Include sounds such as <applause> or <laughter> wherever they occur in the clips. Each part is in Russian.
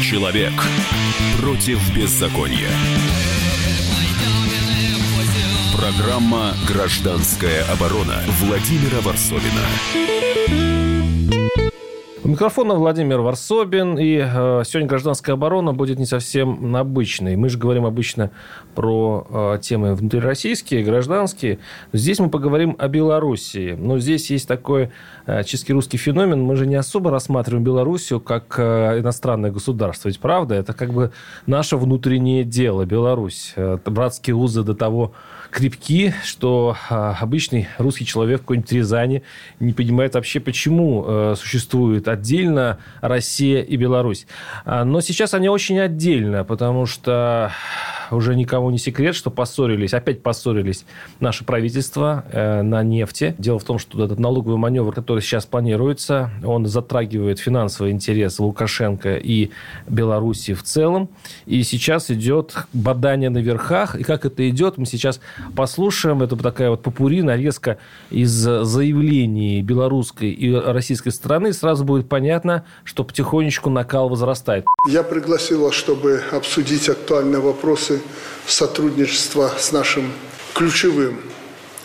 Человек против беззакония. Программа «Гражданская оборона» Владимира Варсовина. Микрофона Владимир Варсобин. И э, сегодня гражданская оборона будет не совсем обычной. Мы же говорим обычно про э, темы внутрироссийские, гражданские. Здесь мы поговорим о Белоруссии. Но здесь есть такой э, чистый русский феномен. Мы же не особо рассматриваем Белоруссию как э, иностранное государство. Ведь правда, это как бы наше внутреннее дело, Беларусь. Э, братские узы до того крепки, что а, обычный русский человек в какой-нибудь Рязани не понимает вообще, почему а, существует отдельно Россия и Беларусь. А, но сейчас они очень отдельно, потому что уже никому не секрет, что поссорились, опять поссорились наши правительства э, на нефти. Дело в том, что этот налоговый маневр, который сейчас планируется, он затрагивает финансовый интерес Лукашенко и Беларуси в целом. И сейчас идет бадание на верхах. И как это идет, мы сейчас послушаем. Это такая вот попури, нарезка из заявлений белорусской и российской стороны. Сразу будет понятно, что потихонечку накал возрастает. Я пригласила, чтобы обсудить актуальные вопросы сотрудничества с нашим ключевым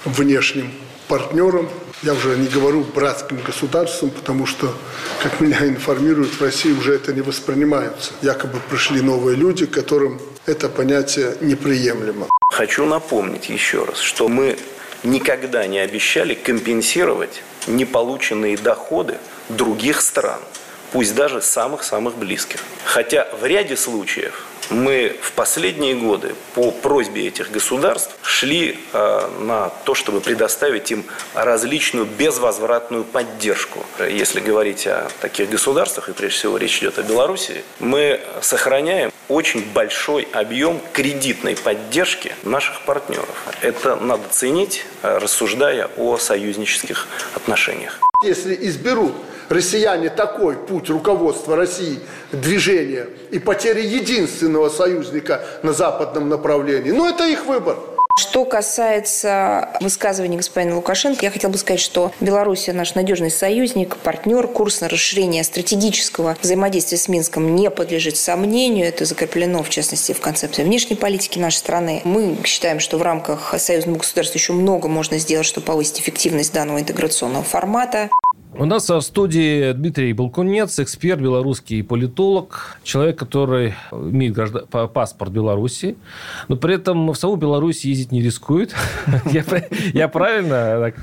внешним партнером. Я уже не говорю братским государством, потому что, как меня информируют, в России уже это не воспринимается. Якобы пришли новые люди, которым это понятие неприемлемо. Хочу напомнить еще раз, что мы никогда не обещали компенсировать неполученные доходы других стран, пусть даже самых-самых близких. Хотя в ряде случаев мы в последние годы по просьбе этих государств шли э, на то, чтобы предоставить им различную безвозвратную поддержку. Если говорить о таких государствах, и прежде всего речь идет о Беларуси, мы сохраняем очень большой объем кредитной поддержки наших партнеров. Это надо ценить, э, рассуждая о союзнических отношениях. Если изберут россияне такой путь руководства России, движения и потери единственного союзника на западном направлении, ну это их выбор. Что касается высказываний господина Лукашенко, я хотела бы сказать, что Беларусь наш надежный союзник, партнер. Курс на расширение стратегического взаимодействия с Минском не подлежит сомнению. Это закреплено, в частности, в концепции внешней политики нашей страны. Мы считаем, что в рамках союзного государства еще много можно сделать, чтобы повысить эффективность данного интеграционного формата. У нас в студии Дмитрий Балкунец, эксперт, белорусский политолог, человек, который имеет граждан... паспорт Беларуси, но при этом в саму Беларусь ездить не рискует. <laughs> Я правильно?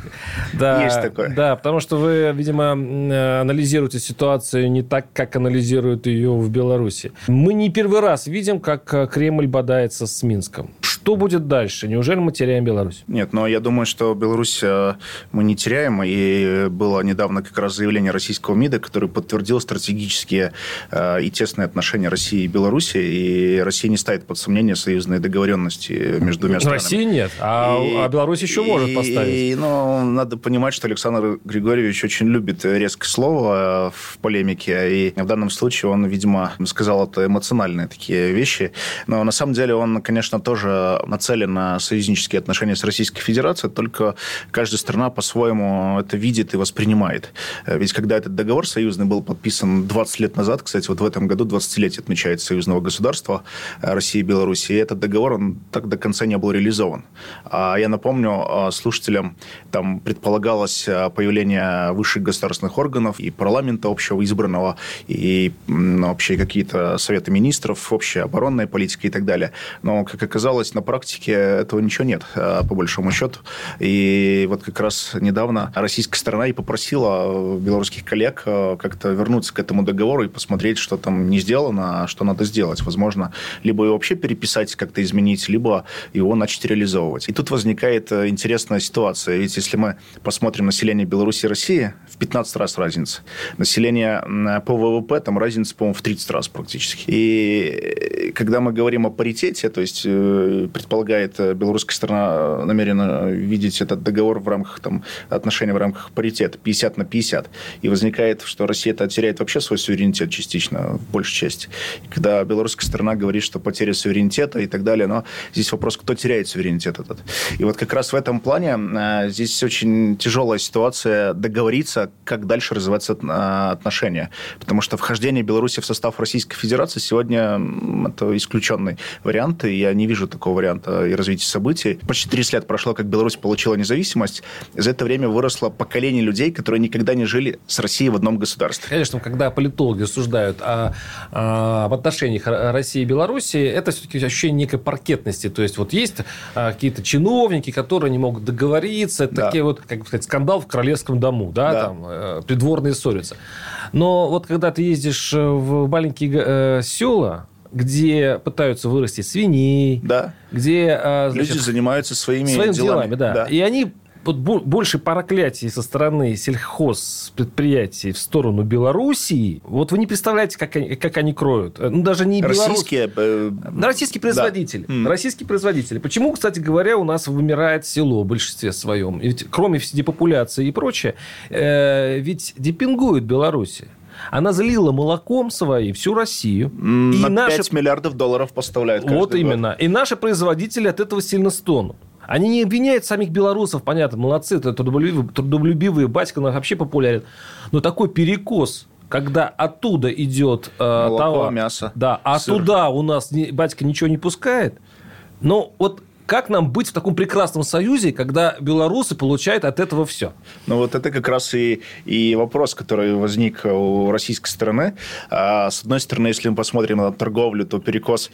Есть такое. Да, потому что вы, видимо, анализируете ситуацию не так, как анализируют ее в Беларуси. Мы не первый раз видим, как Кремль бодается с Минском. Что будет дальше? Неужели мы теряем Беларусь? Нет, но я думаю, что Беларусь э, мы не теряем. И было недавно как раз заявление российского МИДа, который подтвердил стратегические э, и тесные отношения России и Беларуси. И Россия не ставит под сомнение союзные договоренности между двумя странами. России нет, а, и, а Беларусь еще и, может поставить. И, ну, надо понимать, что Александр Григорьевич очень любит резкое слово э, в полемике. И в данном случае он, видимо, сказал это эмоциональные такие вещи. Но на самом деле он, конечно, тоже нацелен на союзнические отношения с Российской Федерацией, только каждая страна по-своему это видит и воспринимает. Э, ведь когда этот договор союзный был подписан 20 лет назад, кстати, вот в этом году 20-летие отмечается союзного государства э, России и Беларуси, и этот договор, он так до конца не был реализован. А я напомню э, слушателям, там предполагалось появление высших государственных органов и парламента общего избранного, и вообще какие-то советы министров, общая оборонная политика и так далее. Но, как оказалось, на на практике этого ничего нет, а, по большому счету. И вот как раз недавно российская сторона и попросила белорусских коллег а, как-то вернуться к этому договору и посмотреть, что там не сделано, а что надо сделать. Возможно, либо его вообще переписать, как-то изменить, либо его начать реализовывать. И тут возникает э, интересная ситуация. Ведь если мы посмотрим население Беларуси и России, в 15 раз разница. Население по ВВП, там разница, по-моему, в 30 раз практически. И когда мы говорим о паритете, то есть э, предполагает э, белорусская сторона намерена видеть этот договор в рамках там, отношений в рамках паритета 50 на 50. И возникает, что Россия это теряет вообще свой суверенитет частично, в большей части. Когда белорусская сторона говорит, что потеря суверенитета и так далее, но здесь вопрос, кто теряет суверенитет этот. И вот как раз в этом плане здесь очень тяжелая ситуация договориться, как дальше развиваться отношения. Потому что вхождение Беларуси в состав Российской Федерации сегодня это исключенный вариант, и я не вижу такого варианта и развития событий. Почти 30 лет прошло, как Беларусь получила независимость. За это время выросло поколение людей, которые никогда не жили с Россией в одном государстве. Конечно, когда политологи осуждают о, о, об отношениях России и Беларуси, это все-таки ощущение некой паркетности. То есть вот есть а, какие-то чиновники, которые не могут договориться. Это да. такие вот, как сказать, скандал в королевском дому, да, да. там э, придворные ссорятся. Но вот когда ты ездишь в маленькие э, села, где пытаются вырастить свиней, да. где э, значит, люди занимаются своими, своими делами, делами да. да. И они вот больше проклятий со стороны сельхозпредприятий в сторону Белоруссии. Вот вы не представляете, как они, как они кроют. Ну, даже не Российские... Белорус... Российские производители. Да. Российские производители. Почему, кстати говоря, у нас вымирает село в большинстве своем? Ведь кроме депопуляции и прочее, э, ведь депингует Белоруссия. Она залила молоком своей всю Россию. На и 5 наши... миллиардов долларов поставляют Вот год. именно. И наши производители от этого сильно стонут. Они не обвиняют самих белорусов, понятно, молодцы, это трудолюбивые, трудолюбивые батька вообще популярен. Но такой перекос когда оттуда идет э, Молоко, товар, мясо, да, а сыр. туда у нас не, батька ничего не пускает. Но вот как нам быть в таком прекрасном союзе, когда белорусы получают от этого все? Ну, вот это как раз и, и вопрос, который возник у российской стороны. А, с одной стороны, если мы посмотрим на торговлю, то перекос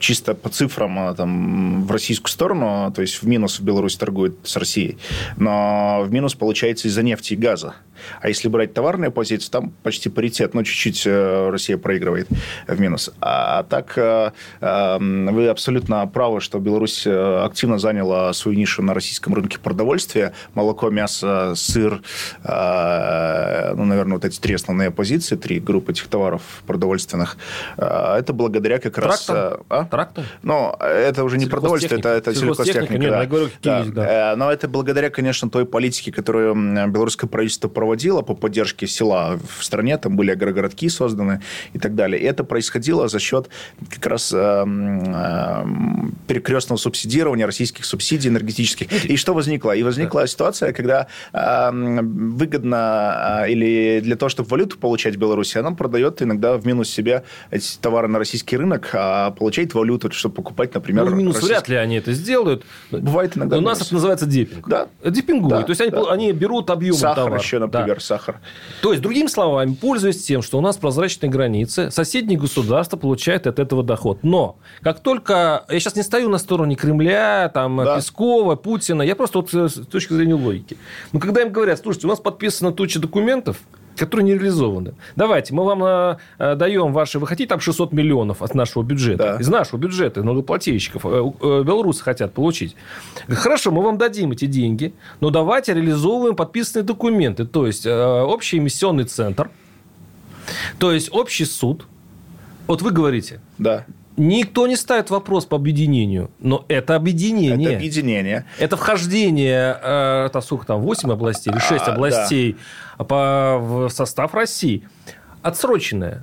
чисто по цифрам а, там, в российскую сторону, то есть в минус Беларусь торгует с Россией, но в минус получается из-за нефти и газа. А если брать товарные позиции, там почти паритет, но чуть-чуть э, Россия проигрывает в минус. А так э, эм, вы абсолютно правы, что Беларусь э, активно заняла свою нишу на российском рынке продовольствия. Молоко, мясо, сыр, ну, наверное, вот эти три основные позиции, три группы этих товаров продовольственных. Это благодаря как Трактор? раз... А? Трактор? Но это уже не продовольствие, это, это сельхозтехника. Нет, да. я говорю, да. да. Но это благодаря, конечно, той политике, которую белорусское правительство проводила по поддержке села в стране. Там были агрогородки созданы и так далее. И это происходило за счет как раз э, э, перекрестного субсидирования российских субсидий энергетических. И что возникло? И возникла ситуация, когда э, выгодно или для того, чтобы валюту получать в Беларуси, она продает иногда в минус себе эти товары на российский рынок, а получает получать валюту, чтобы покупать, например... Ну, минус российский... вряд ли они это сделают. Бывает иногда У нас это называется депинг. Да. Депингуют. Да, То есть, они, да. они берут объем сахар товара. еще, например, да. сахар. То есть, другими словами, пользуясь тем, что у нас прозрачные границы, соседние государства получают от этого доход. Но, как только... Я сейчас не стою на стороне Кремля, там, да. Пескова, Путина. Я просто вот с точки зрения логики. Но когда им говорят, слушайте, у нас подписана туча документов, которые не реализованы. Давайте, мы вам э, э, даем ваши... Вы хотите там 600 миллионов от нашего бюджета? Да. Из нашего бюджета, налогоплательщиков. Э, э, белорусы хотят получить. Хорошо, мы вам дадим эти деньги, но давайте реализовываем подписанные документы. То есть, э, общий эмиссионный центр, то есть, общий суд. Вот вы говорите. Да. Никто не ставит вопрос по объединению, но это объединение. Это объединение. Это вхождение, э, это сколько там, 8 областей или 6 а, областей да. по, в состав России. Отсроченное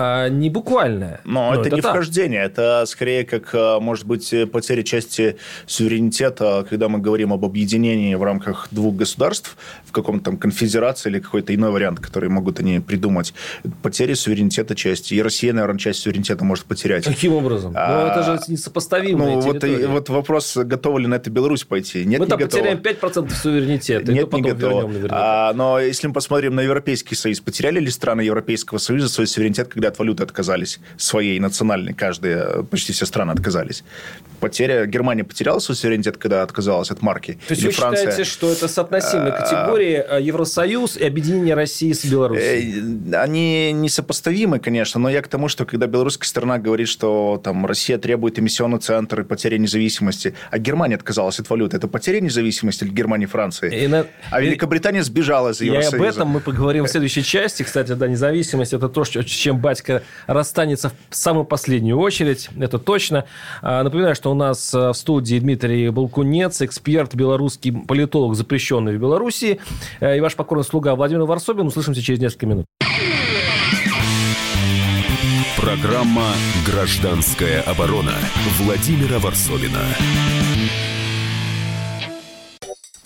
а не буквальное. Но, Но это, это не так. вхождение, это скорее как, а, может быть, потеря части суверенитета, когда мы говорим об объединении в рамках двух государств, в каком-то там конфедерации или какой-то иной вариант, который могут они придумать. Потеря суверенитета части. И Россия, наверное, часть суверенитета может потерять. Каким образом? А, ну, это же несопоставимые ну, вот, и, вот вопрос, готова ли на это Беларусь пойти? Нет, мы не там потеряем 5% суверенитета, Нет, не готова. А, но если мы посмотрим на Европейский Союз, потеряли ли страны Европейского Союза свой суверенитет, когда от валюты отказались, своей национальной, каждая, почти все страны отказались. Потеря, Германия потеряла свой суверенитет, когда отказалась от марки. То есть Или вы Франция... считаете, что это соотносимые а, категории а, Евросоюз и объединение России с Беларусью? Э, они несопоставимы, конечно, но я к тому, что когда белорусская сторона говорит, что там Россия требует эмиссионный центр и потеря независимости, а Германия отказалась от валюты, это потеря независимости Германии и Франции? И на... А Великобритания сбежала из Евросоюза. И об этом мы поговорим в следующей части. Кстати, да, независимость – это то, чем батька батька расстанется в самую последнюю очередь, это точно. А, напоминаю, что у нас в студии Дмитрий Балкунец, эксперт, белорусский политолог, запрещенный в Беларуси, и ваш покорный слуга Владимир Варсобин. Услышимся через несколько минут. Программа «Гражданская оборона» Владимира Варсовина.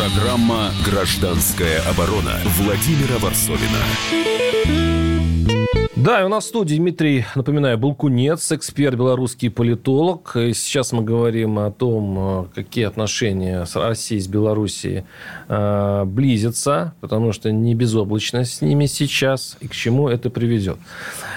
Программа «Гражданская оборона» Владимира Варсовина. Да, и у нас в студии Дмитрий, напоминаю, Булкунец, эксперт, белорусский политолог. И сейчас мы говорим о том, какие отношения с Россией, с Белоруссией э, близятся, потому что не безоблачно с ними сейчас, и к чему это приведет.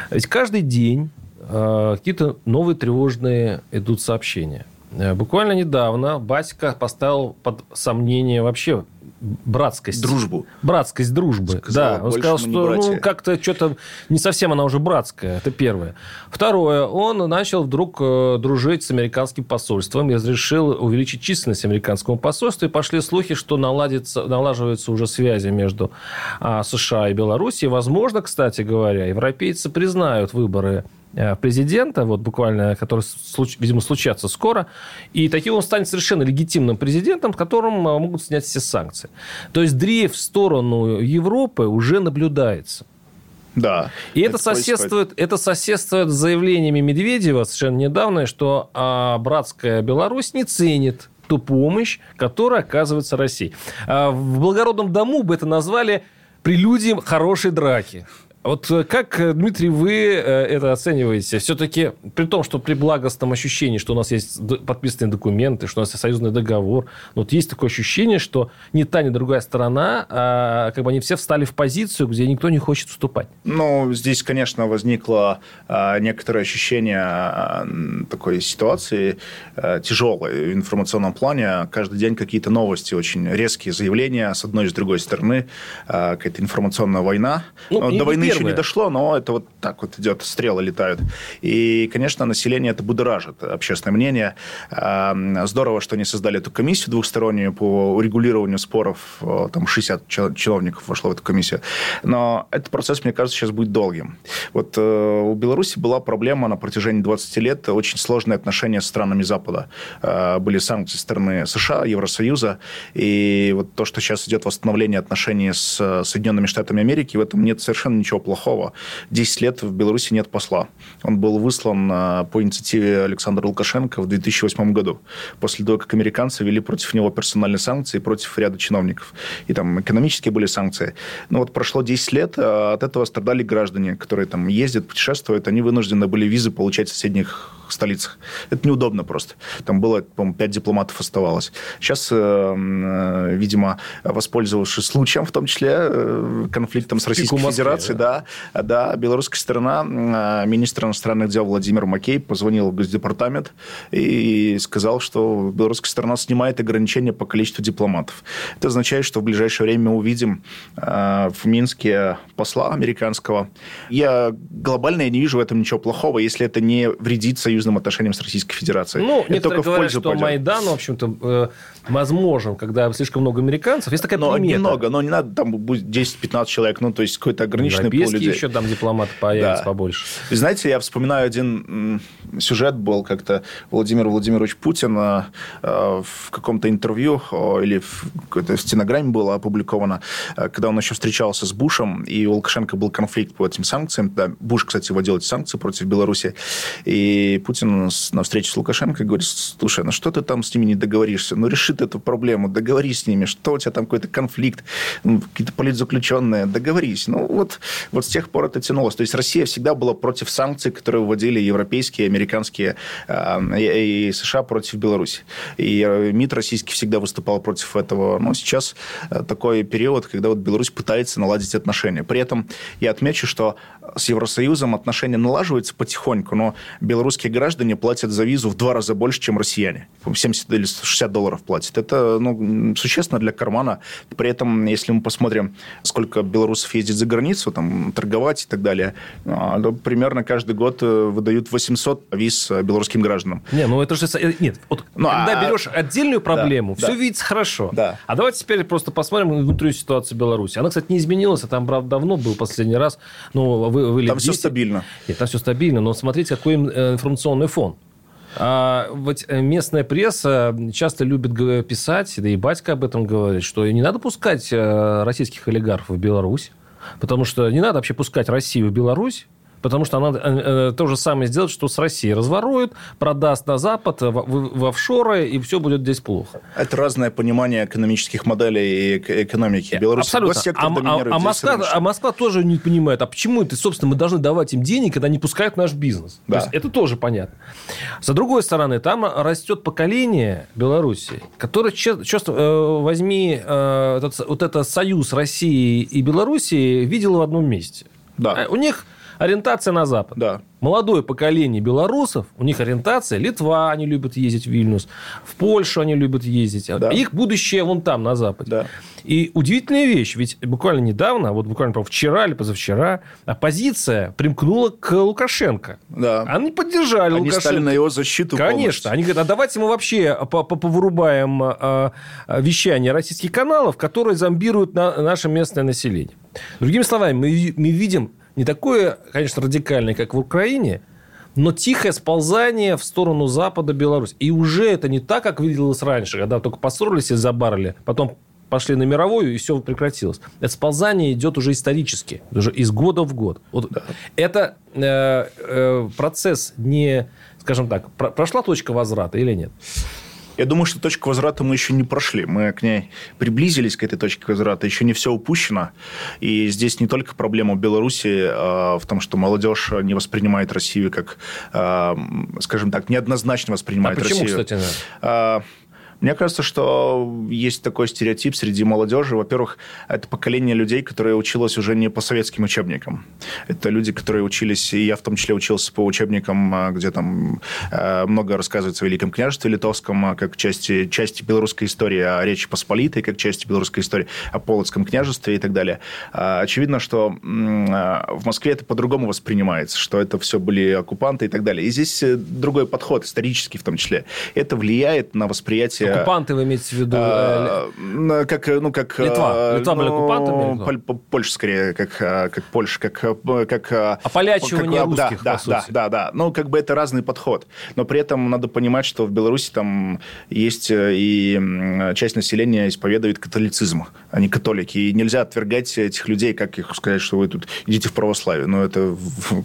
Ведь каждый день э, какие-то новые тревожные идут сообщения. Э, буквально недавно Басика поставил под сомнение вообще братскость. Дружбу. Братскость дружбы. Сказал, да, он сказал, что ну, как-то что-то не совсем она уже братская. Это первое. Второе, он начал вдруг э, дружить с американским посольством и разрешил увеличить численность американского посольства. И пошли слухи, что наладится, налаживаются уже связи между а, США и Белоруссией. Возможно, кстати говоря, европейцы признают выборы президента, вот буквально, который, видимо, случатся скоро, и таким он станет совершенно легитимным президентом, которым э, могут снять все санкции. То есть дрейф в сторону Европы уже наблюдается. Да. И это, это соседствует, это соседствует с заявлениями Медведева совершенно недавно, что а, братская Беларусь не ценит ту помощь, которая оказывается России. А в благородном дому бы это назвали прелюдием хорошей драки. Вот э, как, э, Дмитрий, вы э, это оцениваете? Все-таки при том, что при благостном ощущении, что у нас есть подписанные документы, что у нас есть союзный договор, вот есть такое ощущение, что ни та, ни другая сторона, а, как бы они все встали в позицию, где никто не хочет уступать. Ну, здесь, конечно, возникло а, некоторое ощущение а, такой ситуации тяжелой в информационном плане. Каждый день какие-то новости, очень резкие заявления с одной и с другой стороны. Какая-то информационная война. Ну, до войны еще не дошло, но это вот так вот идет, стрелы летают. И, конечно, население это будоражит, общественное мнение. Здорово, что они создали эту комиссию двухстороннюю по урегулированию споров. Там 60 чиновников вошло в эту комиссию. Но этот процесс, мне кажется, сейчас будет долгим. Вот э, у Беларуси была проблема на протяжении 20 лет, очень сложные отношения с странами Запада. Э, были санкции со стороны США, Евросоюза, и вот то, что сейчас идет восстановление отношений с Соединенными Штатами Америки, в этом нет совершенно ничего плохого. 10 лет в Беларуси нет посла. Он был выслан э, по инициативе Александра Лукашенко в 2008 году, после того, как американцы ввели против него персональные санкции против ряда чиновников. И там экономические были санкции. Но вот прошло 10 лет, а от этого страдали граждане, которые там ездят, путешествуют, они вынуждены были визы получать в соседних столицах. Это неудобно просто. Там было, по-моему, 5 дипломатов оставалось. Сейчас, э, э, видимо, воспользовавшись случаем, в том числе конфликтом с Российской Федерацией, да, да, да, белорусская сторона, а, министр иностранных дел Владимир Макей позвонил в Госдепартамент и сказал, что белорусская сторона снимает ограничения по количеству дипломатов. Это означает, что в ближайшее время мы увидим а, в Минске посла американского. Я глобально я не вижу в этом ничего плохого, если это не вредит союзным отношениям с Российской Федерацией. Ну, это только говорят, в пользу что пойдет. Майдан, в общем-то, э, возможен, когда слишком много американцев. Есть такая но примета. немного, но не надо там будет 10-15 человек, ну, то есть какой-то ограниченный пол людей. еще там дипломат появится да. побольше. И знаете, я вспоминаю один сюжет был как-то Владимир Владимирович Путин э, в каком-то интервью или в какой-то стенограмме было опубликовано, э, когда он еще встречался с Бушем, и у Лукашенко был конфликт по этим санкциям. Да, Буш, кстати, вводил эти санкции против Беларуси. И Путин на встрече с Лукашенко говорит, слушай, ну что ты там с ними не договоришься? Ну реши ты эту проблему, договорись с ними, что у тебя там какой-то конфликт, какие-то политзаключенные, договорись. Ну вот Вот с тех пор это тянулось. То есть Россия всегда была против санкций, которые вводили европейские, американские и США против Беларуси. И МИД российский всегда выступал против этого. Но сейчас такой период, когда вот Беларусь пытается наладить отношения. При этом я отмечу, что с Евросоюзом отношения налаживаются потихоньку, но белорусские граждане платят за визу в два раза больше, чем россияне. 70 или 60 долларов платят. Это ну, существенно для кармана. При этом, если мы посмотрим, сколько белорусов ездит за границу, там, торговать и так далее, а, примерно каждый год э, выдают 800 виз белорусским гражданам. Не, ну это же... Э, нет, вот ну, когда а... берешь отдельную проблему, да, все да. видится хорошо. Да. А давайте теперь просто посмотрим внутреннюю ситуацию Беларуси. Она, кстати, не изменилась, а там, правда, давно был последний раз. Ну, вы, вы там все стабильно. Нет, там все стабильно, но смотрите, какой э, информационный фон. А вот э, местная пресса часто любит писать, да и батька об этом говорит, что не надо пускать э, российских олигархов в Беларусь, потому что не надо вообще пускать Россию в Беларусь, потому что она э, э, то же самое сделает, что с Россией. Разворует, продаст на Запад, в, в, офшоры, и все будет здесь плохо. Это разное понимание экономических моделей и экономики. Беларусь Абсолютно. А, а, а, Москва, а Москва тоже не понимает, а почему это, собственно, мы должны давать им денег, когда они пускают наш бизнес. Да. То есть, это тоже понятно. С другой стороны, там растет поколение Беларуси, которое, честно, э, возьми э, этот, вот этот союз России и Беларуси видел в одном месте. Да. У них ориентация на Запад. Да. Молодое поколение белорусов, у них ориентация Литва, они любят ездить в Вильнюс, в Польшу они любят ездить. Да. Их будущее вон там, на Западе. Да. И удивительная вещь, ведь буквально недавно, вот буквально вчера или позавчера, оппозиция примкнула к Лукашенко. Да. Они поддержали они Лукашенко. стали на его защиту Конечно. Полностью. Они говорят, а давайте мы вообще повырубаем а, а, вещание российских каналов, которые зомбируют на наше местное население. Другими словами, мы, мы видим не такое, конечно, радикальное, как в Украине, но тихое сползание в сторону Запада Беларусь. И уже это не так, как виделось раньше, когда только поссорились и забарили, потом пошли на мировую, и все прекратилось. Это сползание идет уже исторически, уже из года в год. Вот да. Это э, э, процесс не, скажем так, про, прошла точка возврата или нет? Я думаю, что точку возврата мы еще не прошли. Мы к ней приблизились, к этой точке возврата. Еще не все упущено. И здесь не только проблема Беларуси а в том, что молодежь не воспринимает Россию как, а, скажем так, неоднозначно воспринимает а почему, Россию. кстати, да? Мне кажется, что есть такой стереотип среди молодежи. Во-первых, это поколение людей, которые училось уже не по советским учебникам. Это люди, которые учились, и я в том числе учился по учебникам, а, где там а, много рассказывается о Великом княжестве Литовском, а, как части, части белорусской истории, о Речи Посполитой, как части белорусской истории, о Полоцком княжестве и так далее. Очевидно, что в Москве это по-другому воспринимается, что это все были оккупанты и так далее. И здесь э, другой подход, исторический в том числе. Это влияет на восприятие Оккупанты вы имеете в виду? А, э, как, ну, как... Литва. Литва ну, были оккупантами? Польша, скорее, как, как Польша, как... как Ополячивание как, русских, да, по сути. Да, да, да. Ну, как бы это разный подход. Но при этом надо понимать, что в Беларуси там есть и часть населения исповедует католицизм, а не католики. И нельзя отвергать этих людей, как их сказать, что вы тут идите в православие. Но это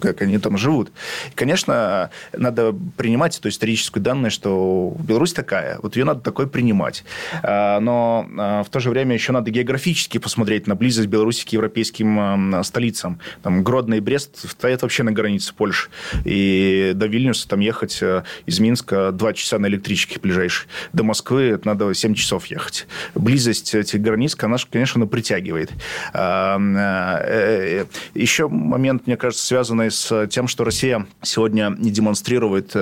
как они там живут. И, конечно, надо принимать эту историческую данную, что Беларусь такая. Вот ее надо такой принимать. А, но а, в то же время еще надо географически посмотреть на близость Беларуси к европейским столицам. Там Гродно и Брест стоят вообще на границе Польши. И до Вильнюса там ехать э, из Минска 2 часа на электричке ближайшей. До Москвы надо 7 часов ехать. Близость этих границ, конечно, притягивает. А, э, э, еще момент, мне кажется, связанный с тем, что Россия сегодня не демонстрирует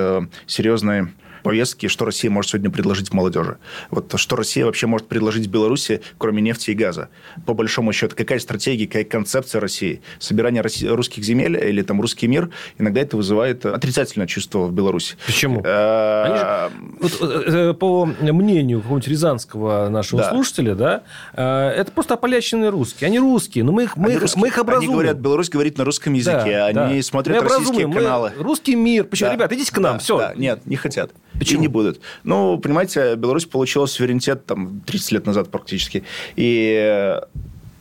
серьезной повестки, что Россия может сегодня предложить молодежи. Вот что Россия вообще может предложить Беларуси, кроме нефти и газа. По большому счету, какая стратегия, какая концепция России? Собирание русских земель или там русский мир, иногда это вызывает отрицательное чувство в Беларуси. Почему? Э, э, по мнению какого-нибудь рязанского нашего слушателя, да, э, это просто ополяченные русские. Они русские, но мы их, мы их, мы их образуем. Они говорят, Беларусь говорит на русском языке, они смотрят российские каналы. Русский мир. Почему? Ребята, идите к нам, все. Нет, не хотят. Почему? И не будут. Ну, понимаете, Беларусь получила суверенитет там 30 лет назад практически. И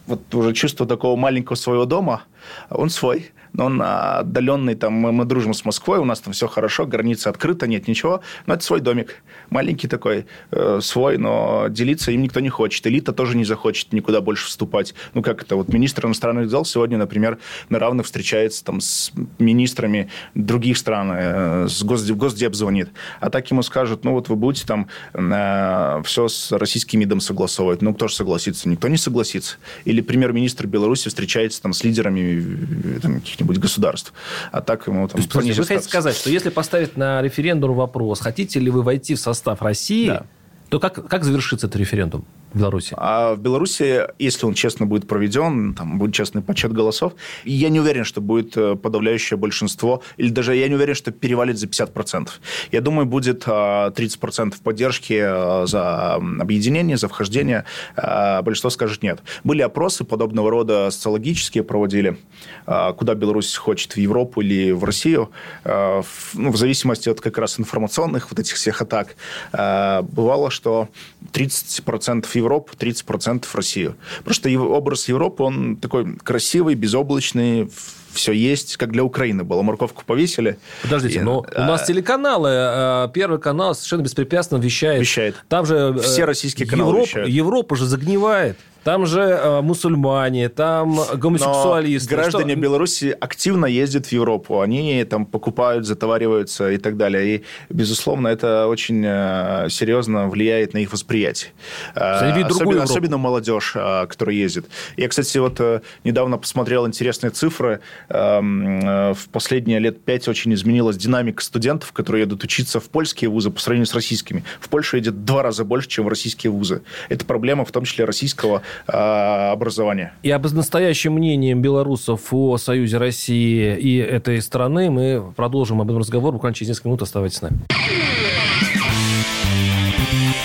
вот уже чувство такого маленького своего дома, он свой. Но он отдаленный, там, мы, мы дружим с Москвой, у нас там все хорошо, граница открыта, нет ничего, но это свой домик, маленький такой, э, свой, но делиться им никто не хочет. Элита тоже не захочет никуда больше вступать. Ну, как это, вот министр иностранных дел сегодня, например, на равных встречается там с министрами других стран, э, с Госдеп, Госдеп звонит, а так ему скажут, ну, вот вы будете там э, все с российским МИДом согласовывать. Ну, кто же согласится? Никто не согласится. Или премьер-министр Беларуси встречается там с лидерами там, каких-нибудь государств. А так ему там... То есть, вы хотите сказать, что если поставить на референдум вопрос, хотите ли вы войти в состав России, да. то как, как завершится этот референдум? Беларуси? А в Беларуси, если он честно будет проведен, там будет честный подсчет голосов, я не уверен, что будет э, подавляющее большинство, или даже я не уверен, что перевалит за 50%. Я думаю, будет 30% э, поддержки э, за объединение, за вхождение. Большинство скажет нет. Были опросы подобного рода социологические проводили, куда Беларусь хочет, в Европу или в Россию, ну, в зависимости от как раз информационных вот этих всех атак. Бывало, что 30% Европу, 30% в Россию. Просто образ Европы, он такой красивый, безоблачный, все есть, как для Украины было. Морковку повесили. Подождите, и, но а... у нас телеканалы, а, Первый канал совершенно беспрепятственно вещает. Вещает. Там же... Все российские каналы Европа, вещают. Европа же загнивает. Там же э, мусульмане, там гомосексуалисты. Но граждане что... Беларуси активно ездят в Европу. Они там покупают, затовариваются и так далее. И, безусловно, это очень э, серьезно влияет на их восприятие. Э, особенно, особенно молодежь, э, которая ездит. Я, кстати, вот э, недавно посмотрел интересные цифры. Э, э, в последние лет пять очень изменилась динамика студентов, которые едут учиться в польские вузы по сравнению с российскими. В Польшу едет два раза больше, чем в российские вузы. Это проблема, в том числе российского образования. И об настоящем мнением белорусов о Союзе России и этой страны мы продолжим об этом разговор буквально через несколько минут. Оставайтесь с нами.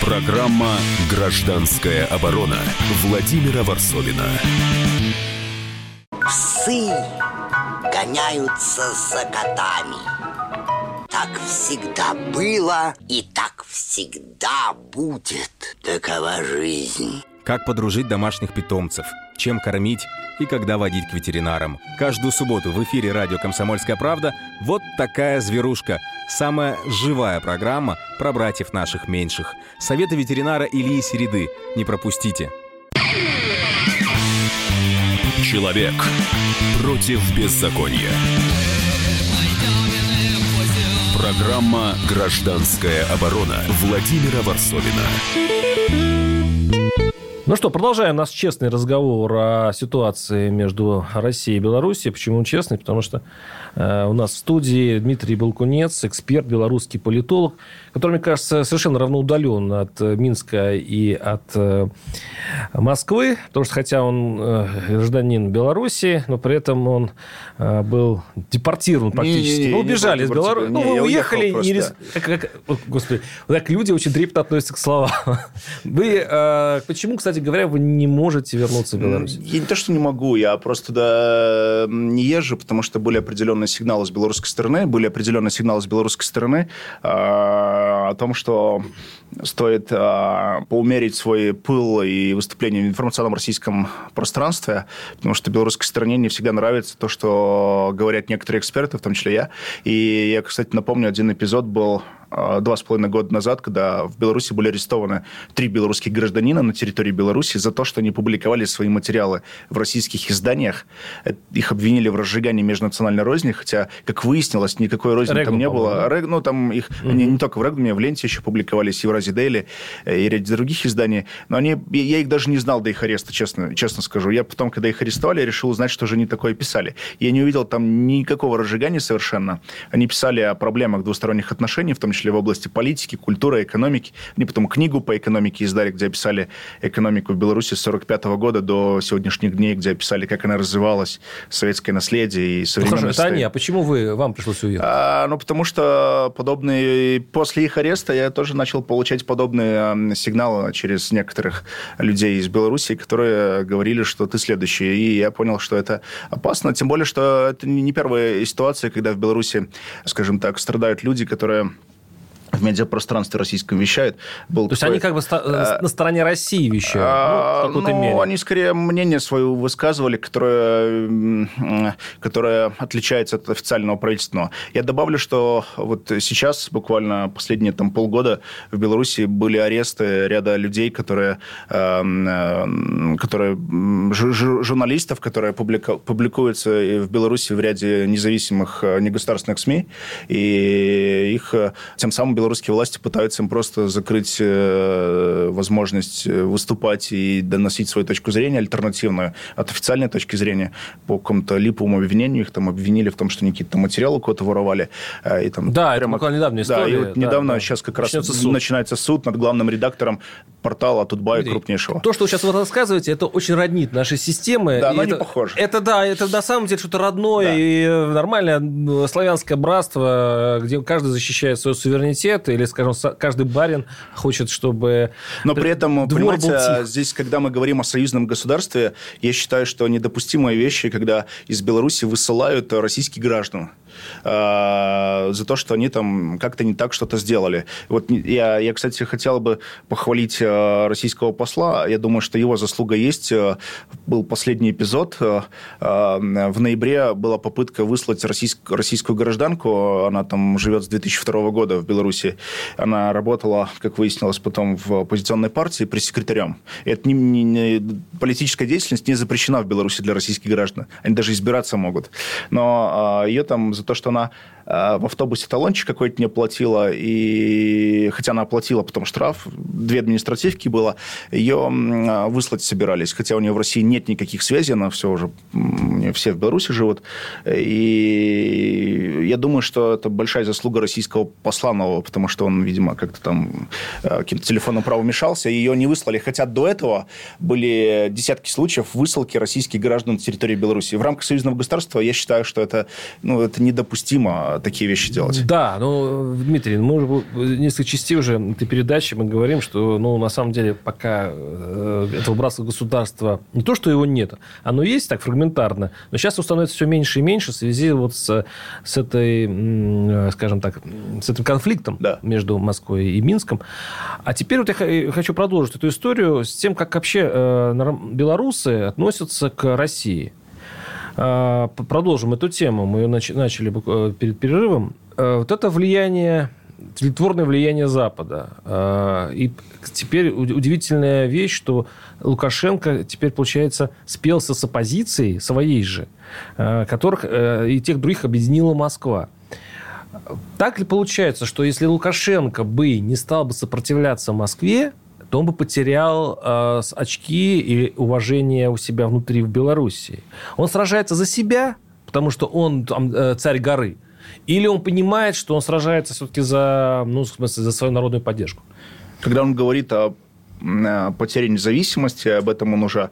Программа «Гражданская оборона» Владимира Варсовина. Псы гоняются за котами. Так всегда было и так всегда будет. Такова жизнь. Как подружить домашних питомцев, чем кормить и когда водить к ветеринарам. Каждую субботу в эфире радио «Комсомольская правда» вот такая зверушка. Самая живая программа про братьев наших меньших. Советы ветеринара Ильи Середы. Не пропустите. Человек против беззакония. Программа «Гражданская оборона» Владимира Варсовина. Ну что, продолжаем наш честный разговор о ситуации между Россией и Белоруссией. Почему честный? Потому что э, у нас в студии Дмитрий Балкунец, эксперт, белорусский политолог, который, мне кажется, совершенно равноудален от э, Минска и от э, Москвы. Потому что, хотя он э, гражданин Беларуси, но при этом он э, был депортирован практически. Не, не, не, ну, убежали из Беларуси. Ну, вы уехали. Не рис... как, как... Господи, так люди очень трепетно относятся к словам. <laughs> Вы э, почему, кстати, говоря, вы не можете вернуться в Беларусь? Я не то, что не могу, я просто туда не езжу, потому что были определенные сигналы с белорусской стороны, были определенные сигналы с белорусской стороны э, о том, что стоит э, поумерить свой пыл и выступление в информационном российском пространстве, потому что белорусской стороне не всегда нравится то, что говорят некоторые эксперты, в том числе я. И я, кстати, напомню, один эпизод был два с половиной года назад, когда в Беларуси были арестованы три белорусских гражданина на территории Беларуси за то, что они публиковали свои материалы в российских изданиях. Э, их обвинили в разжигании межнациональной розни, хотя, как выяснилось, никакой розни Регум, там не было. Рег, ну, там их угу. не, не только в Регуме, а в Ленте еще публиковались, Евразии Дейли э, и ряд других изданий. Но они, я их даже не знал до их ареста, честно, честно скажу. Я потом, когда их арестовали, решил узнать, что же они такое писали. Я не увидел там никакого разжигания совершенно. Они писали о проблемах двусторонних отношений, в том числе в области политики, культуры, экономики. Они потом книгу по экономике издали, где описали экономику в Беларуси с 45 года до сегодняшних дней, где описали, как она развивалась, советское наследие и современное ну, хорошо, они. А почему вы, вам пришлось уехать? А, ну, потому что подобные... После их ареста я тоже начал получать подобные сигналы через некоторых людей из Беларуси, которые говорили, что ты следующий. И я понял, что это опасно. Тем более, что это не первая ситуация, когда в Беларуси, скажем так, страдают люди, которые в медиапространстве российском вещают. Был То такой, есть они как бы э, на стороне России вещают? А, ну, ну мере. они скорее мнение свое высказывали, которое, которое отличается от официального правительственного. Я добавлю, что вот сейчас, буквально последние там, полгода, в Беларуси были аресты ряда людей, которые, э, которые журналистов, которые публикуются в Беларуси в ряде независимых негосударственных СМИ, и их тем самым белорусские власти пытаются им просто закрыть э, возможность э, выступать и доносить свою точку зрения альтернативную от официальной точки зрения по какому-то липовому обвинению. Их там обвинили в том, что они какие-то материалы кого-то воровали. Э, и там да, прямо... это недавняя история. Да, и вот да, недавно да. сейчас как раз начинается суд. начинается суд над главным редактором портала Тутбая крупнейшего. То, что вы сейчас вот рассказываете, это очень роднит наши системы. Да, но это, не похоже. Это да, это на самом деле что-то родное да. и нормальное славянское братство, где каждый защищает свой суверенитет или, скажем, каждый барин хочет, чтобы... Но при этом, понимаете, здесь, когда мы говорим о союзном государстве, я считаю, что недопустимые вещи, когда из Беларуси высылают российских граждан. Э, за то, что они там как-то не так что-то сделали. Вот я, я, кстати, хотел бы похвалить э, российского посла. Я думаю, что его заслуга есть. Э, был последний эпизод. В ноябре была попытка выслать российскую гражданку. Она там живет с 2002 года в Беларуси. Она работала, как выяснилось потом, в оппозиционной партии пресс-секретарем. Это не, не, не, политическая деятельность не запрещена в Беларуси для российских граждан. Они даже избираться могут. Но ее там за то, что она Э, в автобусе талончик какой-то не оплатила, и хотя она оплатила потом штраф, две административки было, ее выслать собирались, хотя у нее в России нет никаких связей, она все уже, все в Беларуси живут, и я думаю, что это большая заслуга российского посла нового, потому что он, видимо, как-то там э, каким-то телефонным правом мешался, ее не выслали, хотя до этого были десятки случаев высылки российских граждан на территории Беларуси. В рамках союзного государства я считаю, что это, ну, это недопустимо такие вещи делать. Да, ну, Дмитрий, мы уже несколько частей уже этой передачи мы говорим, что, ну, на самом деле, пока э, этого братского государства, не то, что его нет, оно есть так фрагментарно, но сейчас его становится все меньше и меньше в связи вот с, с этой, скажем так, с этим конфликтом да. между Москвой и Минском. А теперь вот я хочу продолжить эту историю с тем, как вообще э, белорусы относятся к России. А, продолжим эту тему. Мы ее начали э, перед перерывом. Э, вот это влияние тлетворное влияние Запада. И теперь удивительная вещь, что Лукашенко теперь, получается, спелся с оппозицией своей же, э, которых и тех других объединила Москва. Так ли получается, что если Лукашенко бы не стал бы сопротивляться Москве, то он бы потерял э, очки и уважение у себя внутри в Белоруссии. Он сражается за себя, потому что он там, э, царь горы, или он понимает, что он сражается все-таки за, ну, в смысле, за свою народную поддержку? Когда он говорит о потере независимости, об этом он уже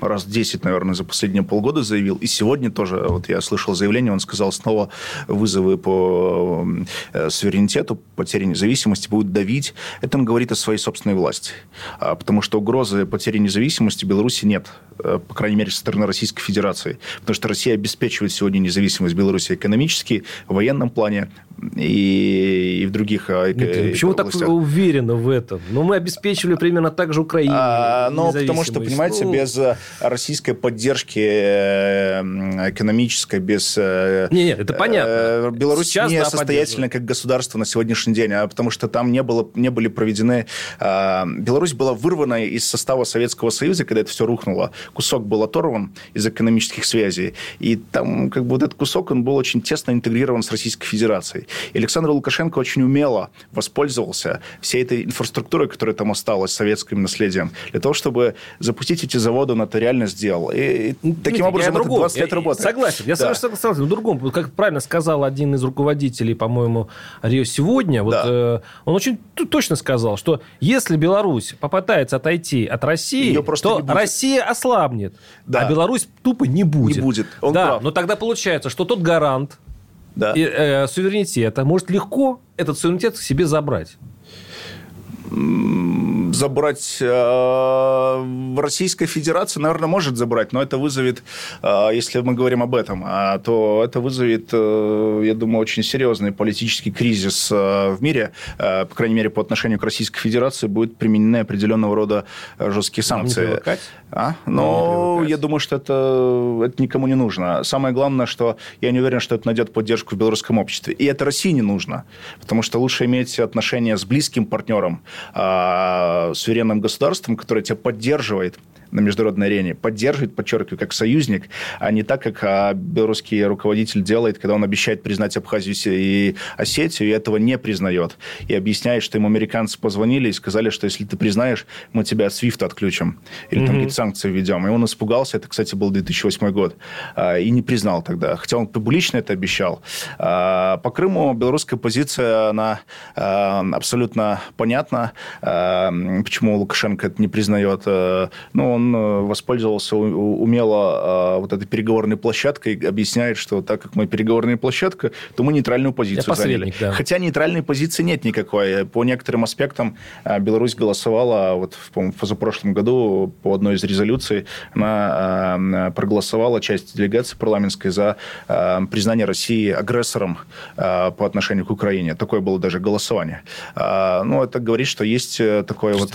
раз 10, наверное, за последние полгода заявил. И сегодня тоже, вот я слышал заявление, он сказал, снова вызовы по э, суверенитету, потере независимости будут давить. Это он говорит о своей собственной власти. А, потому что угрозы потери независимости Беларуси нет. Э, по крайней мере, со стороны Российской Федерации. Потому что Россия обеспечивает сегодня независимость Беларуси экономически, в военном плане и, и в других а, Нет, Почему областях. так уверены в этом? Ну, мы обеспечивали примерно так же Украину. А, ну, потому что, понимаете, ну... без э, российской поддержки э, экономической, без... Нет, нет, это понятно. Беларусь Сейчас, не да, состоятельна как государство на сегодняшний день, а потому что там не, было, не были проведены... Беларусь была вырвана из состава Советского Союза, когда это все рухнуло кусок был оторван из экономических связей, и там как бы вот этот кусок, он был очень тесно интегрирован с Российской Федерацией. И Александр Лукашенко очень умело воспользовался всей этой инфраструктурой, которая там осталась, советским наследием, для того, чтобы запустить эти заводы, он это реально сделал. И, и таким Нет, образом это другом. 20 лет работает. Согласен, я да. согласен. Но другом, как правильно сказал один из руководителей, по-моему, Рио сегодня, вот, да. э, он очень точно сказал, что если Беларусь попытается отойти от России, то Россия ослабнет ослабнет, да. а Беларусь тупо не будет. Не будет. Он да, прав. но тогда получается, что тот гарант да. и, э, суверенитета может легко этот суверенитет к себе забрать. Забрать э, Российская Федерация, наверное, может забрать, но это вызовет, э, если мы говорим об этом, а, то это вызовет, э, я думаю, очень серьезный политический кризис в мире, по крайней мере, по отношению к Российской Федерации будут применены определенного рода жесткие санкции. А? Но я думаю, что это, это никому не нужно. Самое главное, что я не уверен, что это найдет поддержку в белорусском обществе. И это России не нужно, потому что лучше иметь отношения с близким партнером, а, суверенным государством, которое тебя поддерживает, на международной арене, поддерживает, подчеркиваю, как союзник, а не так, как а, белорусский руководитель делает, когда он обещает признать Абхазию и Осетию, и этого не признает. И объясняет, что ему американцы позвонили и сказали, что если ты признаешь, мы тебя от SWIFT отключим. Или mm-hmm. там какие-то санкции введем. И он испугался, это, кстати, был 2008 год, а, и не признал тогда. Хотя он публично это обещал. А, по Крыму белорусская позиция, она абсолютно понятна, почему Лукашенко это не признает. Ну, он э, воспользовался умело а, вот этой переговорной площадкой, объясняет, что так как мы переговорная площадка, то мы нейтральную позицию заняли. Да. Хотя нейтральной позиции нет никакой. По некоторым аспектам а, Беларусь голосовала, вот в позапрошлом году по одной из резолюций, она а, проголосовала, часть делегации парламентской, за признание России агрессором по отношению к Украине. Такое было даже голосование. Ну, это говорит, что есть э, такое вот,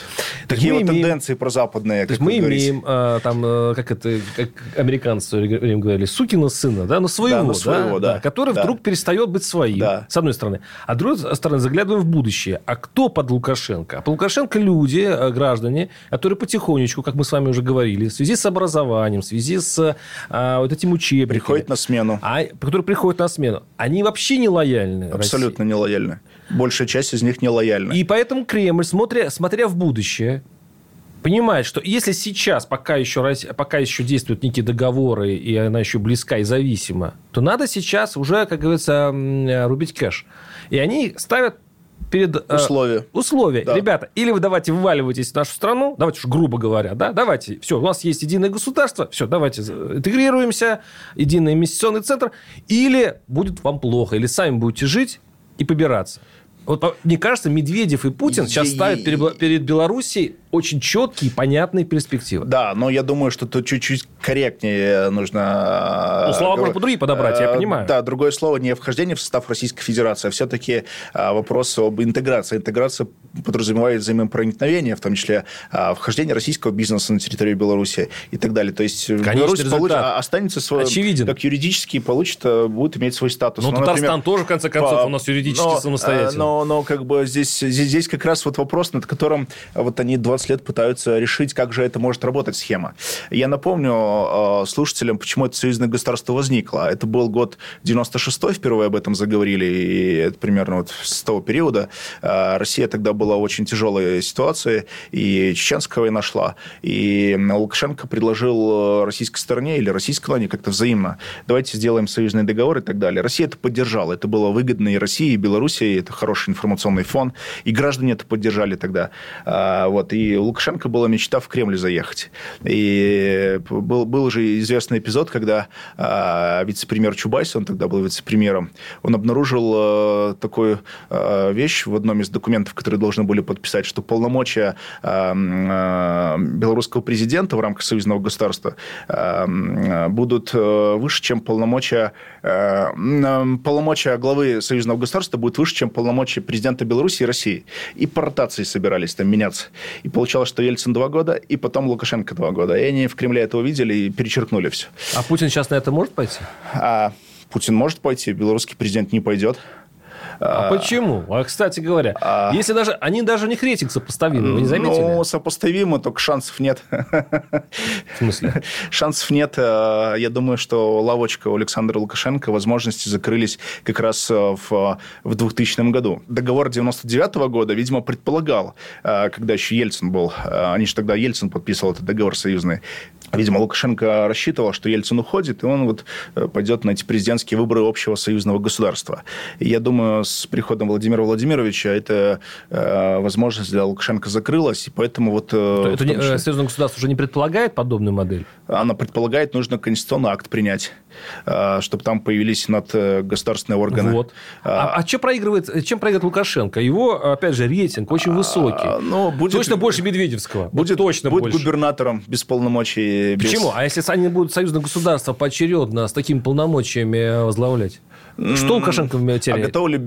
такие вот имеем... тенденции прозападные. То есть мы имеем, э, там, э, как это, как американцы время говорили, сукина сына, да, но своего, да, но своего да, да, который да. вдруг перестает быть своим, да. с одной стороны. А с другой стороны, заглядываем в будущее. А кто под Лукашенко? А под Лукашенко люди, э, граждане, которые потихонечку, как мы с вами уже говорили, в связи с образованием, в связи с а, вот этим учебниками... Приходят на смену. А, которые приходят на смену. Они вообще не лояльны Абсолютно не лояльны. Большая часть из них не лояльна. И поэтому Кремль, смотря, смотря в будущее, понимает, что если сейчас, пока еще, пока еще действуют некие договоры, и она еще близка и зависима, то надо сейчас уже, как говорится, рубить кэш. И они ставят перед... Э, условия. Э, условия. Да. Ребята, или вы давайте вываливайтесь в нашу страну, давайте уж грубо говоря, да, давайте, все, у нас есть единое государство, все, давайте интегрируемся, единый инвестиционный центр, или будет вам плохо, или сами будете жить и побираться. Вот мне кажется, Медведев и Путин сейчас ставят перед, перед Белоруссией очень четкие, понятные перспективы. Да, но я думаю, что тут чуть-чуть корректнее нужно... Э, ну, слова можно другие подобрать, я э, понимаю. Да, другое слово не вхождение в состав Российской Федерации, а все-таки э, вопрос об интеграции. Интеграция подразумевает взаимопроникновение, в том числе вхождение российского бизнеса на территорию Беларуси и так далее. То есть Конечно, Беларусь получит, останется свой, Очевиден. как юридически получит, будет иметь свой статус. Ну, Татарстан например, тоже, в конце концов, по... у нас юридически но, самостоятельный. Но, но как бы здесь, здесь, здесь как раз вот вопрос, над которым вот они 20 лет пытаются решить, как же это может работать схема. Я напомню э, слушателям, почему это союзное государство возникло. Это был год 96-й, впервые об этом заговорили, и это примерно вот с того периода. Э, Россия тогда была в очень тяжелой ситуации, и чеченская война шла, и Лукашенко предложил российской стороне или российской стороне как-то взаимно, давайте сделаем союзный договор и так далее. Россия это поддержала, это было выгодно и России, и Белоруссии, это хороший информационный фон, и граждане это поддержали тогда. Э, вот, и Лукашенко Лукашенко была мечта в Кремль заехать. И был, был уже известный эпизод, когда э, вице-премьер Чубайс, он тогда был вице-премьером, он обнаружил э, такую э, вещь в одном из документов, которые должны были подписать, что полномочия э, э, белорусского президента в рамках союзного государства э, будут э, выше, чем полномочия, э, полномочия главы союзного государства будут выше, чем полномочия президента Беларуси и России. И по ротации собирались там меняться. И получалось, что Ельцин два года, и потом Лукашенко два года. И они в Кремле это увидели и перечеркнули все. А Путин сейчас на это может пойти? А, Путин может пойти, белорусский президент не пойдет. А, а почему? А, кстати говоря, а... если даже они даже не рейтинг сопоставимы, вы не заметили? Ну, сопоставимы, только шансов нет. В смысле? Шансов нет. Э, я думаю, что лавочка у Александра Лукашенко, возможности закрылись как раз э, в, в 2000 году. Договор 99 года, видимо, предполагал, э, когда еще Ельцин был, они же тогда Ельцин подписывал этот договор союзный, Видимо, Лукашенко рассчитывал, что Ельцин уходит, и он вот пойдет на эти президентские выборы общего союзного государства. И я думаю, с приходом Владимира Владимировича эта э, возможность для Лукашенко закрылась, и поэтому вот... Э, это не, числе, Союзное государство уже не предполагает подобную модель? Она предполагает, нужно конституционный акт принять, э, чтобы там появились над государственные органы. Вот. А, а, а чем проигрывает, чем проигрывает Лукашенко? Его, опять же, рейтинг очень высокий. А, ну, будет, точно больше Медведевского. Будет, точно будет больше. губернатором без полномочий. Без... Почему? А если они будут союзное государство поочередно с такими полномочиями возглавлять? Что Лукашенко теряет? А готова ли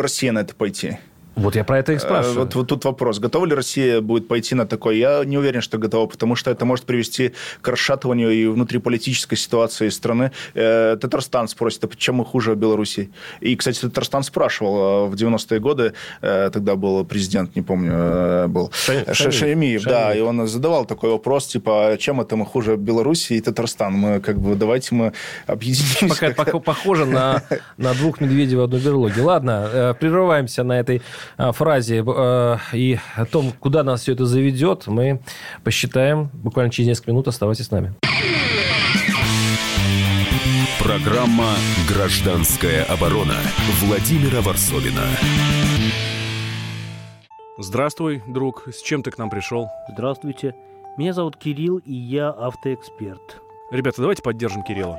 Россия на это пойти? Вот я про это и э, спрашиваю. Вот, вот тут вопрос. Готова ли Россия будет пойти на такой? Я не уверен, что готова, потому что это может привести к расшатыванию и внутриполитической ситуации страны. Э, Татарстан спросит, а почему мы хуже Беларуси? И, кстати, Татарстан спрашивал э, в 90-е годы, тогда был президент, не помню, был Ша- Шаремиев, Шаремиев, да, и он задавал такой вопрос, типа, чем это мы хуже Беларуси и Татарстан? Мы как бы, давайте мы объединимся. Пока похоже на, на двух медведей в одной берлоге. Ладно, прерываемся на этой фразе э, и о том, куда нас все это заведет, мы посчитаем буквально через несколько минут. Оставайтесь с нами. Программа «Гражданская оборона» Владимира Варсовина. Здравствуй, друг. С чем ты к нам пришел? Здравствуйте. Меня зовут Кирилл, и я автоэксперт. Ребята, давайте поддержим Кирилла.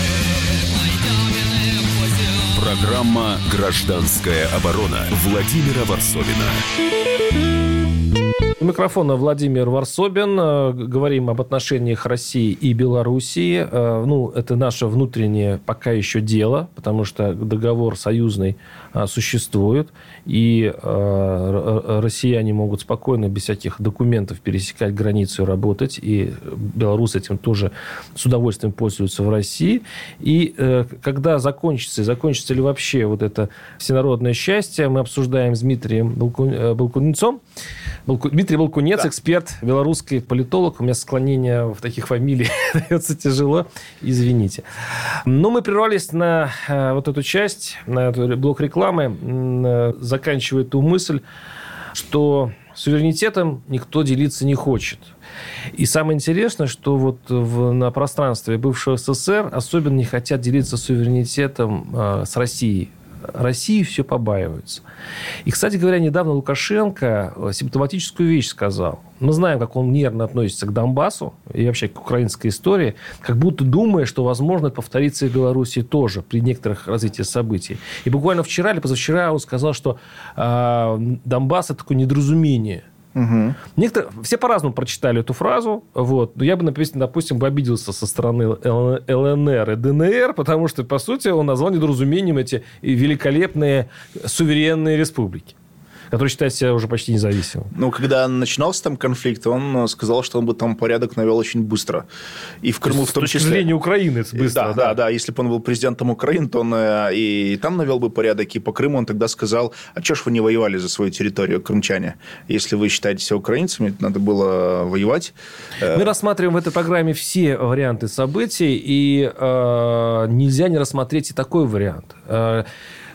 Программа «Гражданская оборона» Владимира Варсовина. У микрофона Владимир Варсобин. Э, говорим об отношениях России и Белоруссии. Э, ну, это наше внутреннее пока еще дело, потому что договор союзный существует, и россияне могут спокойно, без всяких документов, пересекать границу и работать, и белорусы этим тоже с удовольствием пользуются в России. И когда закончится, и закончится ли вообще вот это всенародное счастье, мы обсуждаем с Дмитрием Балкунцом. Дмитрий Дмитрий Волкунец, да. эксперт, белорусский политолог. У меня склонение в таких фамилий <laughs> дается тяжело. Извините. Но мы прервались на э, вот эту часть, на этот блок рекламы, э, заканчивая ту мысль, что суверенитетом никто делиться не хочет. И самое интересное, что вот в, на пространстве бывшего СССР особенно не хотят делиться суверенитетом э, с Россией. России все побаиваются. И, кстати говоря, недавно Лукашенко э, симптоматическую вещь сказал. Мы знаем, как он нервно относится к Донбассу и вообще к украинской истории, как будто думая, что, возможно, это повторится и в Беларуси тоже при некоторых развитии событий. И буквально вчера или позавчера он сказал, что э, Донбасс – это такое недоразумение. Угу. Некоторые, все по-разному прочитали эту фразу. Вот. Но я бы, допустим, бы обиделся со стороны ЛНР и ДНР, потому что, по сути, он назвал недоразумением эти великолепные суверенные республики который считает себя уже почти независимым. Ну, когда начинался там конфликт, он сказал, что он бы там порядок навел очень быстро. И в Крыму в том числе. С точки зрения Украины это быстро. Да, да, да, да. Если бы он был президентом Украины, то он э, и там навел бы порядок, и по Крыму он тогда сказал, а что ж вы не воевали за свою территорию, крымчане? Если вы считаете себя украинцами, надо было воевать. Э, Мы рассматриваем в этой программе все варианты событий, и э, нельзя не рассмотреть и такой вариант. Э,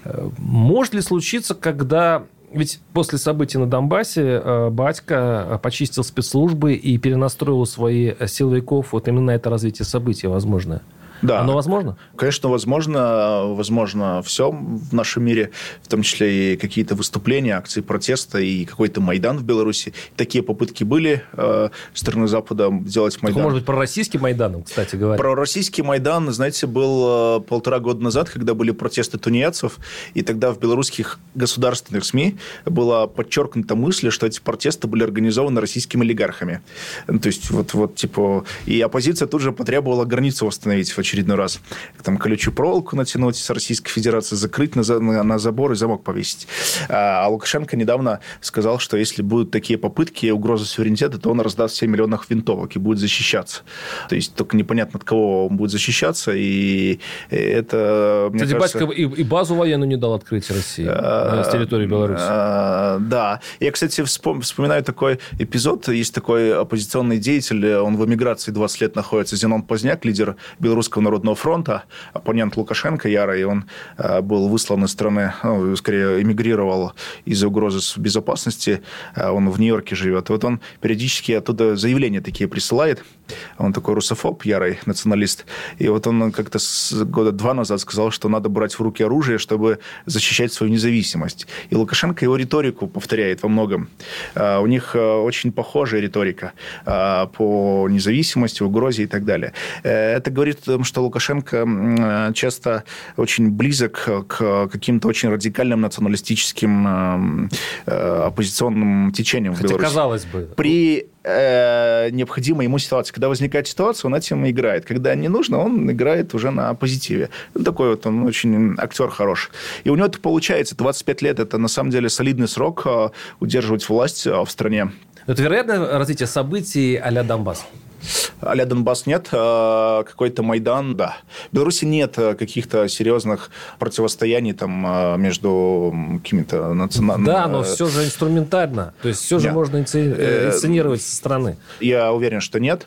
э может ли случиться, когда ведь после событий на Донбассе э, батька э, почистил спецслужбы и перенастроил свои силовиков вот именно на это развитие событий возможное. Да. Оно возможно? Конечно, возможно. Возможно все в нашем мире, в том числе и какие-то выступления, акции протеста и какой-то Майдан в Беларуси. Такие попытки были э, стороны Запада делать Майдан. Так, может быть, про российский Майдан, кстати говоря? Про российский Майдан, знаете, был э, полтора года назад, когда были протесты тунеядцев, и тогда в белорусских государственных СМИ была подчеркнута мысль, что эти протесты были организованы российскими олигархами. То есть, вот, вот типа... И оппозиция тут же потребовала границу восстановить в очередной раз. Там колючую проволоку натянуть с Российской Федерации, закрыть на, на, на забор и замок повесить. А, а Лукашенко недавно сказал, что если будут такие попытки угрозы суверенитета, то он раздаст 7 миллионов винтовок и будет защищаться. То есть только непонятно, от кого он будет защищаться, и это, мне Кстати, кажется... Батько и, и базу военную не дал открыть России а, с территории Беларуси. А, да. Я, кстати, вспоминаю такой эпизод. Есть такой оппозиционный деятель, он в эмиграции 20 лет находится, Зенон Поздняк, лидер Белорусского народного фронта, оппонент Лукашенко ярый, он а, был выслан из страны, ну, скорее, эмигрировал из-за угрозы безопасности. Он в Нью-Йорке живет. Вот он периодически оттуда заявления такие присылает. Он такой русофоб, ярый националист. И вот он как-то года два назад сказал, что надо брать в руки оружие, чтобы защищать свою независимость. И Лукашенко его риторику повторяет во многом. А, у них очень похожая риторика по независимости, угрозе и так далее. Э, это говорит о том, что Лукашенко часто очень близок к каким-то очень радикальным националистическим оппозиционным течениям Хотя, в Беларуси. казалось бы. При э, необходимой ему ситуации. Когда возникает ситуация, он этим играет. Когда не нужно, он играет уже на позитиве. Ну, такой вот он очень актер хороший. И у него это получается. 25 лет – это на самом деле солидный срок э, удерживать власть э, в стране. Это вероятно развитие событий а-ля Донбасс? А Донбасс нет, а какой-то Майдан, да. В Беларуси нет э, каких-то серьезных противостояний там а, между какими-то национальными... Да, но все же инструментально. То есть все же можно э, инсценировать со стороны. Я уверен, что нет.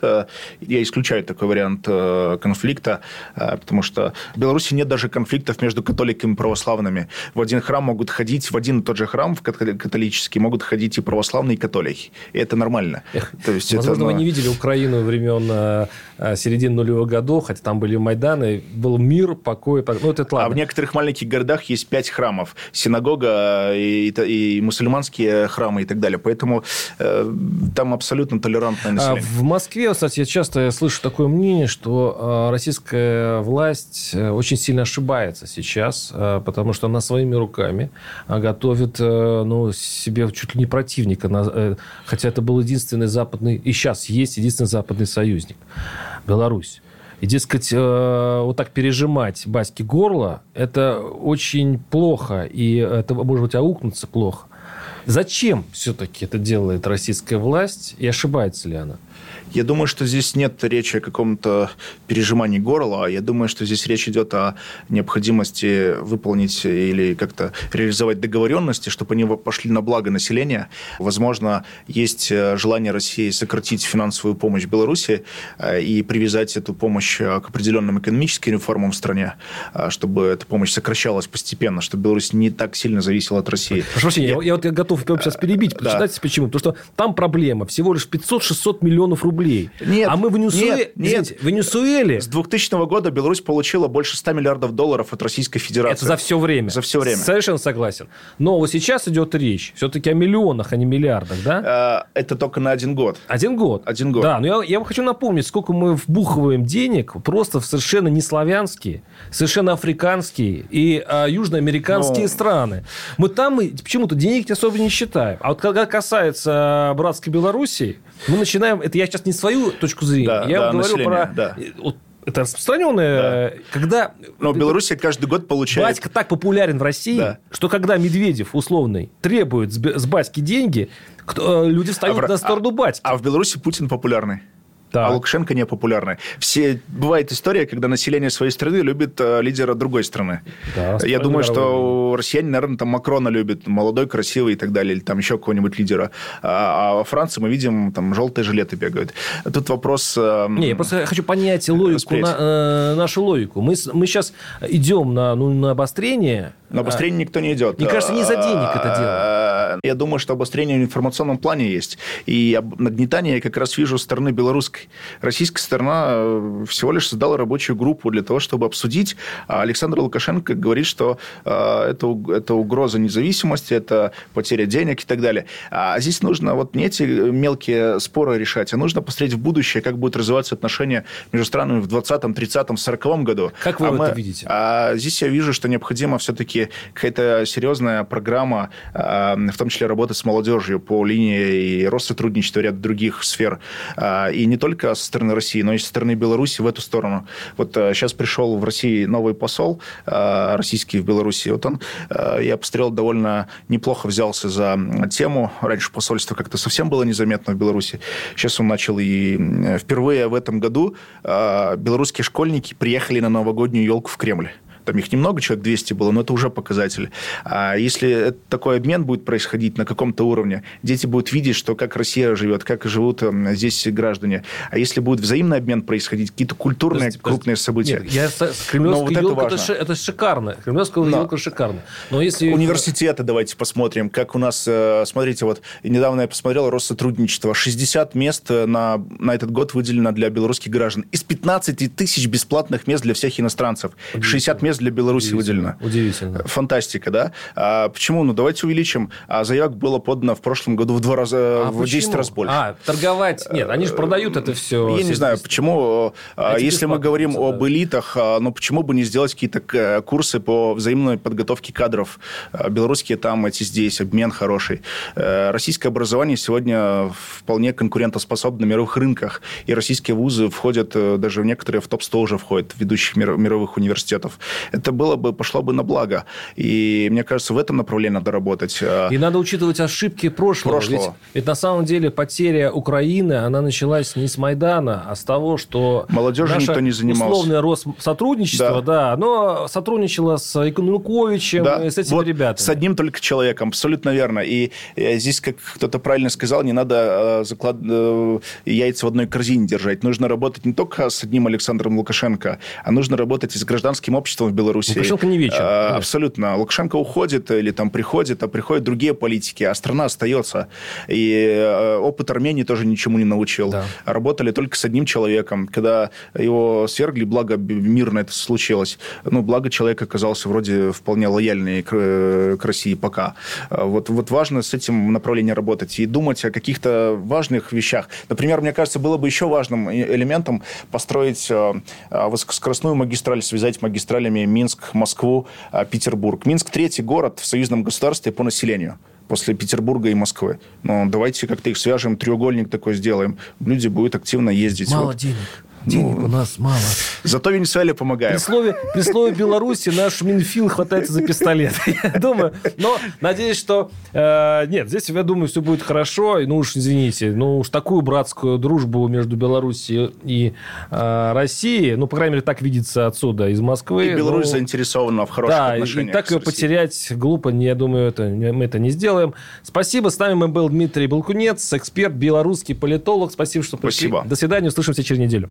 Я исключаю такой вариант э, конфликта, потому что в Беларуси нет даже конфликтов между католиками и православными. В один храм могут ходить, в один и тот же храм, в католический, могут ходить и православные, и католики. И это нормально. Эх, То есть возможно, это, вы не видели Украину времен э, э, середины нулевых годов, хотя там были Майданы, был мир, покой. Ну, это ладно. А в некоторых маленьких городах есть пять храмов. Синагога и, и, и мусульманские храмы и так далее. Поэтому э, там абсолютно толерантное а население. В Москве, кстати, я часто слышу такое мнение, что э, российская власть очень сильно ошибается сейчас, потому что она своими руками готовит ну, себе чуть ли не противника. Хотя это был единственный западный, и сейчас есть единственный западный западный союзник, Беларусь. И, дескать, э, вот так пережимать Баське горло, это очень плохо, и это, может быть, аукнуться плохо. Зачем все-таки это делает российская власть, и ошибается ли она? Я думаю, что здесь нет речи о каком-то пережимании горла, а я думаю, что здесь речь идет о необходимости выполнить или как-то реализовать договоренности, чтобы они пошли на благо населения. Возможно, есть э, желание России сократить финансовую помощь Беларуси э, и привязать эту помощь э, к определенным экономическим реформам в стране, чтобы эта помощь сокращалась постепенно, чтобы Беларусь не так сильно зависела от России. Прошу прощения, я, я вот я готов сейчас перебить. Да. почему? Потому что там проблема. Всего лишь 500-600 миллионов рублей. Нет, а мы в Венесуэле... Нет, нет. в Венесуэле... С 2000 года Беларусь получила больше 100 миллиардов долларов от Российской Федерации. Это за все время. За все время. Совершенно согласен. Но вот сейчас идет речь все-таки о миллионах, а не миллиардах, да? Э, это только на один год. Один год? Один год. Да, но я, я хочу напомнить, сколько мы вбухиваем денег просто в совершенно не славянские, совершенно африканские и а, южноамериканские но... страны. Мы там почему-то денег особо не считаем. А вот когда касается братской Белоруссии, мы начинаем... Это я сейчас не свою точку зрения. Да, я да, говорю про... Да. Вот, это распространенное, да. когда... Но Беларусь каждый год получает... Батька так популярен в России, да. что когда Медведев, условный, требует с батьки деньги, кто, люди встают а в... на сторону батьки. А в Беларуси Путин популярный. Так. А Лукашенко не популярный. Все бывает история, когда население своей страны любит э, лидера другой страны. Да, Я думаю, что россияне, наверное, там Макрона любят, молодой, красивый и так далее, или там еще какого-нибудь лидера. А, а во Франции мы видим, там желтые жилеты бегают. Тут вопрос... Э, не, я просто хочу понять логику, на, э, нашу логику. Мы, мы сейчас идем на, ну, на обострение. На обострение а, никто не идет. Мне кажется, не за денег это дело. Я думаю, что обострение в информационном плане есть. И нагнетание я как раз вижу со стороны белорусской. Российская сторона э, всего лишь создала рабочую группу для того, чтобы обсудить. А Александр Лукашенко говорит, что э, это, это угроза независимости, это потеря денег и так далее. А здесь нужно вот не эти мелкие споры решать, а нужно посмотреть в будущее, как будут развиваться отношения между странами в 20-м, 30-м, 40-м году. Как вы а мы, это видите? А здесь я вижу, что необходима все-таки какая-то серьезная программа, в том числе работать с молодежью по линии и Россотрудничества, ряд других сфер. А, и не только со стороны России, но и со стороны Беларуси в эту сторону. Вот сейчас пришел в России новый посол российский в Беларуси. Вот он, я посмотрел, довольно неплохо взялся за тему. Раньше посольство как-то совсем было незаметно в Беларуси. Сейчас он начал и впервые в этом году белорусские школьники приехали на новогоднюю елку в Кремль. Там их немного, человек 200 было, но это уже показатель. А если такой обмен будет происходить на каком-то уровне, дети будут видеть, что как Россия живет, как живут эм, здесь граждане. А если будет взаимный обмен происходить, какие-то культурные подожди, крупные события. Нет, я, Кремлевская елка вот это, это, шикарно. Кремлевская но, елка шикарно. Но если... Университеты давайте посмотрим, как у нас, э, смотрите, вот недавно я посмотрел Россотрудничество. 60 мест на, на этот год выделено для белорусских граждан. Из 15 тысяч бесплатных мест для всех иностранцев. 60 мест мест для Беларуси выделено. Удивительно. Фантастика, да? А почему? Ну, давайте увеличим. А заявок было подано в прошлом году в два раза, а в почему? 10 раз больше. А, торговать? Нет, они же продают это все. Я не знаю, почему. А Если мы говорим да. об элитах, ну, почему бы не сделать какие-то курсы по взаимной подготовке кадров? Белорусские там, эти здесь, обмен хороший. Э, российское образование сегодня вполне конкурентоспособно на мировых рынках. И российские вузы входят, э, даже в некоторые в топ-100 уже входят, ведущих мировых университетов это было бы, пошло бы на благо. И мне кажется, в этом направлении надо работать. А и надо учитывать ошибки прошлого. прошлого. Ведь, ведь на самом деле потеря Украины, она началась не с Майдана, а с того, что Молодежи никто не занимался. условное Россотрудничество, да. да, оно сотрудничало с Януковичем да. и с этими вот ребятами. С одним только человеком, абсолютно верно. И э, здесь, как кто-то правильно сказал, не надо э, заклад... Э, яйца в одной корзине держать. Нужно работать не только с одним Александром Лукашенко, а нужно работать и с гражданским обществом в Беларуси. Лукашенко не вечер. А, абсолютно. Лукашенко уходит или там приходит, а приходят другие политики, а страна остается. И э, опыт Армении тоже ничему не научил. Да. Работали только с одним человеком. Когда его свергли, благо мирно это случилось. Ну, благо человек оказался вроде вполне лояльный к, к России пока. А вот, вот важно с этим направлением работать и думать о каких-то важных вещах. Например, мне кажется, было бы еще важным элементом построить э, э, высокоскоростную магистраль, связать магистралями Минск, Москву, а, Петербург. Минск третий город в союзном государстве по населению после Петербурга и Москвы. Но давайте как-то их свяжем, треугольник такой сделаем. Люди будут активно ездить. Мало вот. денег. Денег ну, у нас мало. Зато Венесуэле помогаем. При слове, при слове Беларуси наш Минфин хватается за пистолет. <laughs> Я думаю, но надеюсь, что... Э, нет, здесь, я думаю, все будет хорошо. Ну уж, извините, ну уж такую братскую дружбу между Беларусью и э, Россией, ну, по крайней мере, так видится отсюда, из Москвы. И Беларусь ну, заинтересована в хороших да, отношениях и так ее потерять глупо, я думаю, это, мы это не сделаем. Спасибо. С нами был Дмитрий Балкунец, эксперт, белорусский политолог. Спасибо, что пришли. Спасибо. До свидания. Услышимся через неделю.